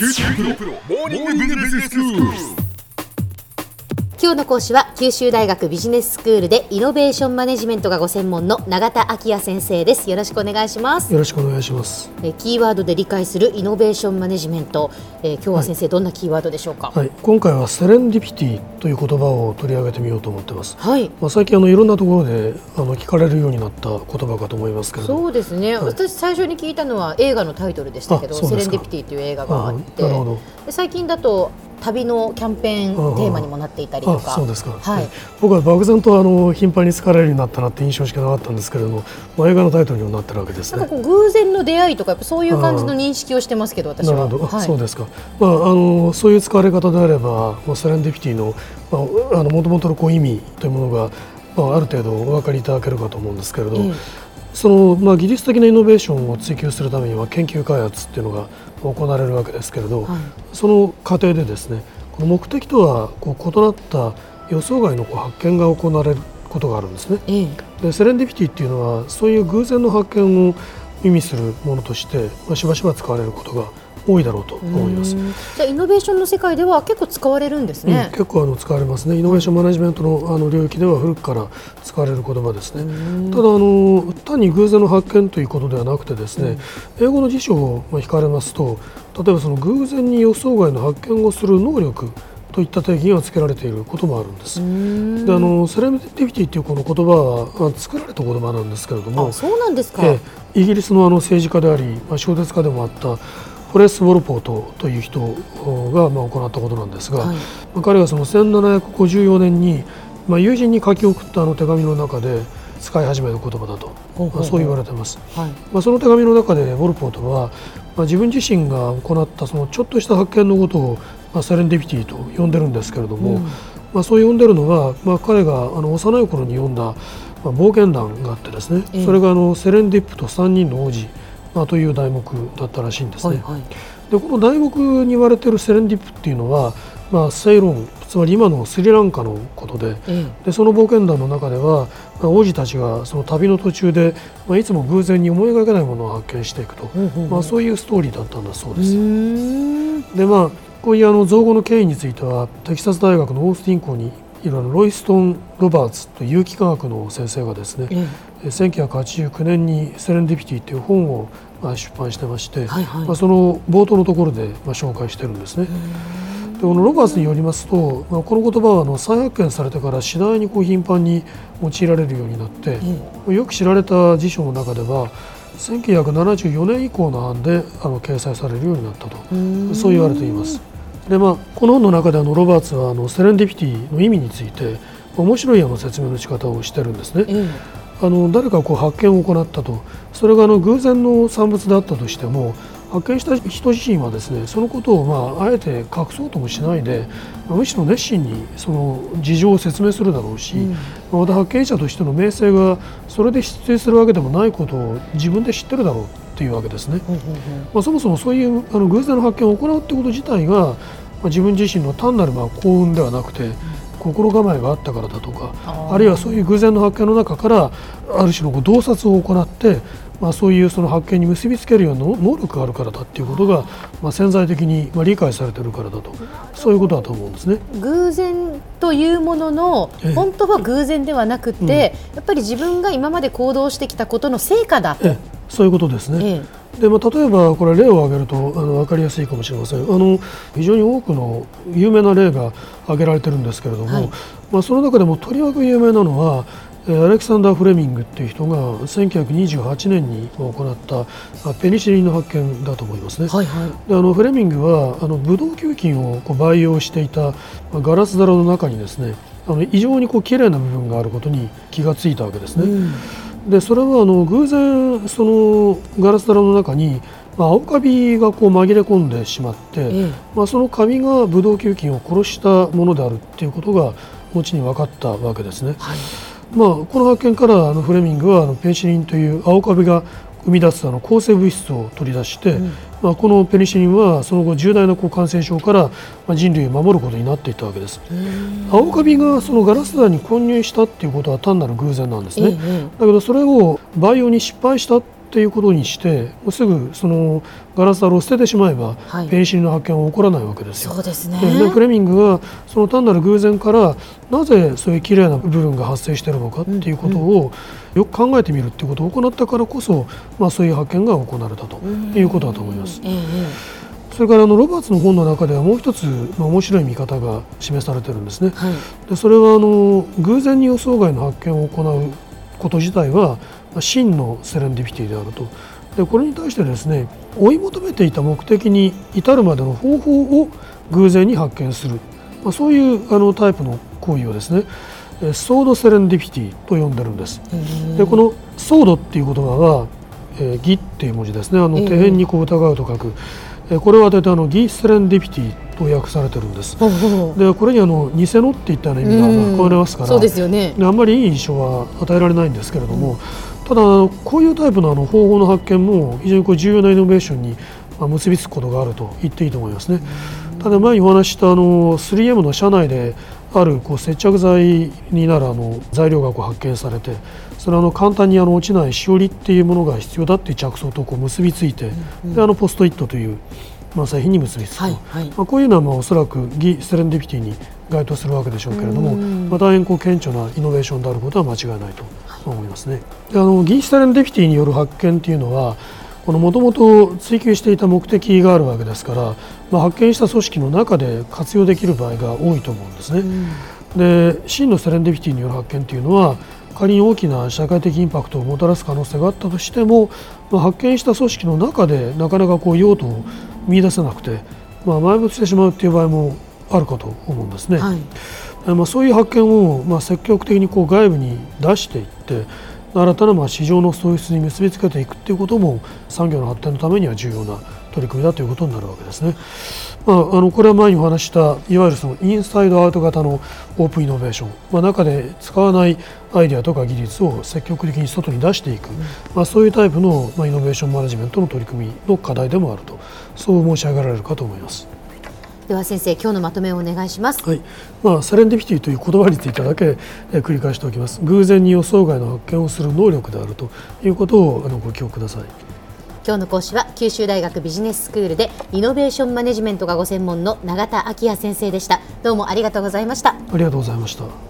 九州大学モーニングビジネススクール。今日の講師は九州大学ビジネススクールでイノベーションマネジメントがご専門の永田晃也先生です。よろしくお願いします。よろしくお願いします。えーキーワードで理解するイノベーションマネジメント、えー今日は先生、どんなキーワードでしょうか？はい、今回はセレンディピティという言葉を取り上げてみようと思ってます。はい。まあ、最近あのいろんなところであの聞かれるようになった言葉かと思いますけれども。そうですね、私最初に聞いたのは映画のタイトルでしたけど「あそうですか。セレンディピティ」という映画があって。あなるほど。で最近だと旅のキャンペーンテーマにもなっていたりとあかそうですか、はい、僕は漠然とあの頻繁に使われるようになったなって印象しかなかったんですけれども、まあ、映画のタイトルにもなってるわけですね。なんか。こう偶然の出会いとかやっぱそういう感じの認識をしてますけど私は。なるほど、はい。そうですか、まあ、あのそういう使われ方であればもうセレンディピティのまああの元々のこう意味というものが、まあ、ある程度お分かりいただけるかと思うんですけれど、ええその、まあ、技術的なイノベーションを追求するためには研究開発っていうのが行われるわけですけれど、はいその過程でですねこの目的とはこう異なった予想外のこう発見が行われることがあるんですね。ええでセレンディピティっていうのはそういう偶然の発見を意味するものとして、まあ、しばしば使われることが多いだろうと思います。うんじゃあイノベーションの世界では結構使われるんですねうん、。結構あの使われますね。イノベーションマネジメントのあの領域では古くから使われる言葉ですね。ただあの単に偶然の発見ということではなくてですね、英語の辞書をまあ引かれますと、例えばその偶然に予想外の発見をする能力といった定義が付けられていることもあるんです。であのセレンディピティというこの言葉はあ作られた言葉なんですけれどもあ、そうなんですか。ええイギリスのあの政治家であり、まあ、小説家でもあったフォレス・ウォルポートという人がまあ行ったことなんですが、はいまあ彼がその1754年に、まあ、友人に書き送ったあの手紙の中で使い始めた言葉だと、そう言われてます。はい。まあ、その手紙の中でウォルポートは、まあ、自分自身が行ったそのちょっとした発見のことを、まあ、セレンディピティと呼んでるんですけれども、うんまあ、そう呼んでるのは、まあ、彼があの幼い頃に読んだ、まあ、冒険談があってですね、ええそれがあのセレンディップと3人の王子、まあ、という題目だったらしいんですね。はいはい。でこの題目に言われているセレンディップっていうのは、まあ、セイロンつまり今のスリランカのことでえでその冒険団の中では、まあ、王子たちがその旅の途中で、まあ、いつも偶然に思いがけないものを発見していくと、ほうほうほうまあ、そういうストーリーだったんだそうえ。です。でまあこういうあの造語の経緯についてはテキサス大学のオースティン校にいるあのロイストン・ロバーツという有機化学の先生がですねええ。え1989年に「セレンディピティ」という本をまあ出版してまして、はいはいまあ、その冒頭のところでまあ紹介してるんですね。でこのロバーツによりますと、まあ、この言葉はあの再発見されてから次第にこう頻繁に用いられるようになって、よく知られた辞書の中では1974年以降の案であの掲載されるようになったとそう言われています。でまあ、この本の中であのロバーツはあのセレンディピティの意味について面白いあの説明の仕方をしてるんですね。えあの誰かこう発見を行ったと。それがあの偶然の産物であったとしても発見した人自身はですねそのことをまああえて隠そうともしないでまあむしろ熱心にその事情を説明するだろうし、まあまた発見者としての名声がそれで出演するわけでもないことを自分で知ってるだろうっていうわけですね。まあ、そもそもそういうあの偶然の発見を行うということ自体が、まあ、自分自身の単なるまあ幸運ではなくて、心構えがあったからだとかあるいはそういう偶然の発見の中からある種のこう洞察を行って、まあ、そういうその発見に結びつけるような能力があるからだっていうことが、まあ、潜在的にまあ理解されてるからだと。そういうことだと思うんですね。偶然というもののええ。本当は偶然ではなくて、やっぱり自分が今まで行動してきたことの成果だそういうことですね。えでまあ、例えばこれ例を挙げるとあの分かりやすいかもしれませんあの非常に多くの有名な例が挙げられてるんですけれども、はいまあ、その中でもとりわけ有名なのはえーアレキサンダー・フレミングっていう人が1928年に行ったあペニシリンの発見だと思いますね。はいはい。であのフレミングはあのブドウ球菌をこう培養していたまあガラス皿の中にですねあの異常にこう綺麗な部分があることに気がついたわけですね。うんでそれはあの偶然そのガラス皿の中に、まあ、青カビがこう紛れ込んでしまって、ええまあ、そのカビがブドウ球菌を殺したものであるっていうことが後に分かったわけですね。はい。まあ、この発見からあのフレミングはあのペニシリンという青カビが生み出すあの抗生物質を取り出して、うんまあ、このペニシリンはその後重大なこう感染症からまあ人類を守ることになっていたわけです。青カビがそのガラス弾に混入したっていうことは単なる偶然なんですね。だけどそれを培養に失敗したっっていうことにしてすぐそのガラス樽を捨ててしまえば、はいペニシリンの発見は起こらないわけですよ。そうですねででフレミングがその単なる偶然からなぜそういう綺麗な部分が発生しているのかっていうことをよく考えてみるっていうことを行ったからこそ、まあ、そういう発見が行われたということだと思います。それからあのロバーツの本の中ではもう一つ、まあ、面白い見方が示されてるんですね。えはいでそれはあの偶然に予想外の発見を行うこと自体はまあ真のセレンディピティであると。でこれに対してですね追い求めていた目的に至るまでの方法を偶然に発見する、まあ、そういうあのタイプの行為をですねえソードセレンディピティと呼んでるんです。でこのソードっていう言葉は、えー義っていう文字ですね。あのええ手辺にこう疑うと書く、えーこれは大体あの義セレンディピティと訳されてるんです。ほうほうでこれにあの偽のっていったような意味がうん。含まれますから、そうですよね。あんまりいい印象は与えられないんですけれども、ただこういうタイプのあの方法の発見も非常にこう重要なイノベーションにまあ結びつくことがあると言っていいと思いますね。ただ前にお話ししたあの 3M の社内であるこう接着剤になるあの材料がこう発見されてそれはあの簡単にあの落ちないしおりっていうものが必要だっていう着想とこう結びついて、であのポストイットという、まあ、製品に結びつく。と、はいはい。まあ、こういうのはまあおそらくギセレンディピティに該当するわけでしょうけれども、まあ、大変こう顕著なイノベーションであることは間違いないと思いますね。であのギセレンディピティによる発見というのはこのもともと追求していた目的があるわけですから、まあ、発見した組織の中で活用できる場合が多いと思うんですね。で真のセレンディピティによる発見というのは仮に大きな社会的インパクトをもたらす可能性があったとしても、まあ、発見した組織の中でなかなかこう用途を見出せなくて、まあ、埋没してしまうという場合もあるかと思うんですね。はいえまあ、そういう発見をまあ積極的にこう外部に出していって新たなまあ市場の創出に結びつけていくということも産業の発展のためには重要な取り組みだということになるわけですね。まあ、あのこれは前にお話ししたいわゆるそのインサイドアウト型のオープンイノベーション、まあ、中で使わないアイデアとか技術を積極的に外に出していく、まあ、そういうタイプのまあイノベーションマネジメントの取り組みの課題でもあるとそう申し上げられるかと思います。では先生今日のまとめをお願いします。はい。まあ、セレンディピティという言葉についてだけえー繰り返しておきます。偶然に予想外の発見をする能力であるということをあのご記憶ください。今日の講師は九州大学ビジネススクールでイノベーションマネジメントがご専門の永田晃也先生でした。どうもありがとうございました。ありがとうございました